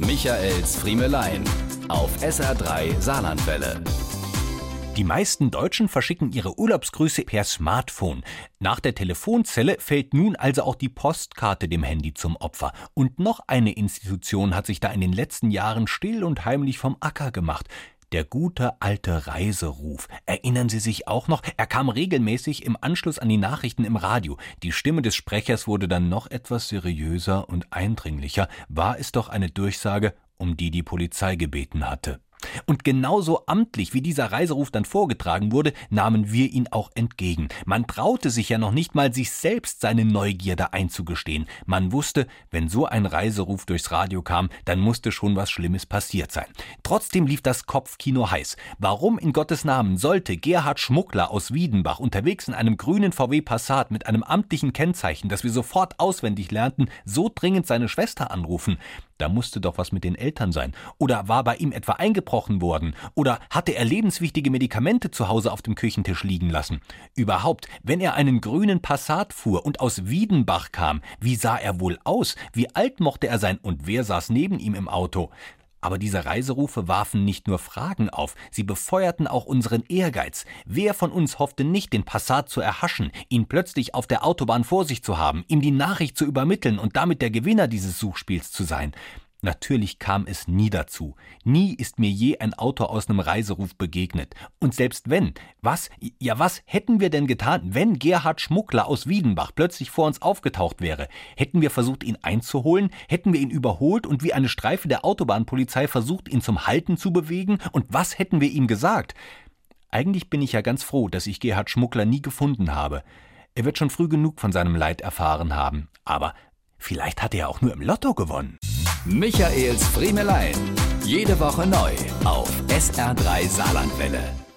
Michaels Friemelein auf SR3 Saarlandwelle. Die meisten Deutschen verschicken ihre Urlaubsgrüße per Smartphone. Nach der Telefonzelle fällt nun also auch die Postkarte dem Handy zum Opfer. Und noch eine Institution hat sich da in den letzten Jahren still und heimlich vom Acker gemacht. Der gute alte Reiseruf. Erinnern Sie sich auch noch? Er kam regelmäßig im Anschluss an die Nachrichten im Radio. Die Stimme des Sprechers wurde dann noch etwas seriöser und eindringlicher. War es doch eine Durchsage, um die die Polizei gebeten hatte. Und genauso amtlich, wie dieser Reiseruf dann vorgetragen wurde, nahmen wir ihn auch entgegen. Man traute sich ja noch nicht mal, sich selbst seine Neugierde einzugestehen. Man wusste, wenn so ein Reiseruf durchs Radio kam, dann musste schon was Schlimmes passiert sein. Trotzdem lief das Kopfkino heiß. Warum in Gottes Namen sollte Gerhard Schmuckler aus Wiedenbach unterwegs in einem grünen VW Passat mit einem amtlichen Kennzeichen, das wir sofort auswendig lernten, so dringend seine Schwester anrufen? Da musste doch was mit den Eltern sein. Oder war bei ihm etwa eingebrochen worden? Oder hatte er lebenswichtige Medikamente zu Hause auf dem Küchentisch liegen lassen? Überhaupt, wenn er einen grünen Passat fuhr und aus Wiedenbach kam, wie sah er wohl aus? Wie alt mochte er sein und wer saß neben ihm im Auto? Aber diese Reiserufe warfen nicht nur Fragen auf, sie befeuerten auch unseren Ehrgeiz. Wer von uns hoffte nicht, den Passat zu erhaschen, ihn plötzlich auf der Autobahn vor sich zu haben, ihm die Nachricht zu übermitteln und damit der Gewinner dieses Suchspiels zu sein? Natürlich kam es nie dazu. Nie ist mir je ein Autor aus einem Reiseruf begegnet. Und selbst wenn, was, ja was hätten wir denn getan, wenn Gerhard Schmuckler aus Wiedenbach plötzlich vor uns aufgetaucht wäre? Hätten wir versucht, ihn einzuholen? Hätten wir ihn überholt und wie eine Streife der Autobahnpolizei versucht, ihn zum Halten zu bewegen? Und was hätten wir ihm gesagt? Eigentlich bin ich ja ganz froh, dass ich Gerhard Schmuckler nie gefunden habe. Er wird schon früh genug von seinem Leid erfahren haben. Aber vielleicht hat er auch nur im Lotto gewonnen. Michaels Friemelein. Jede Woche neu auf SR3 Saarlandwelle.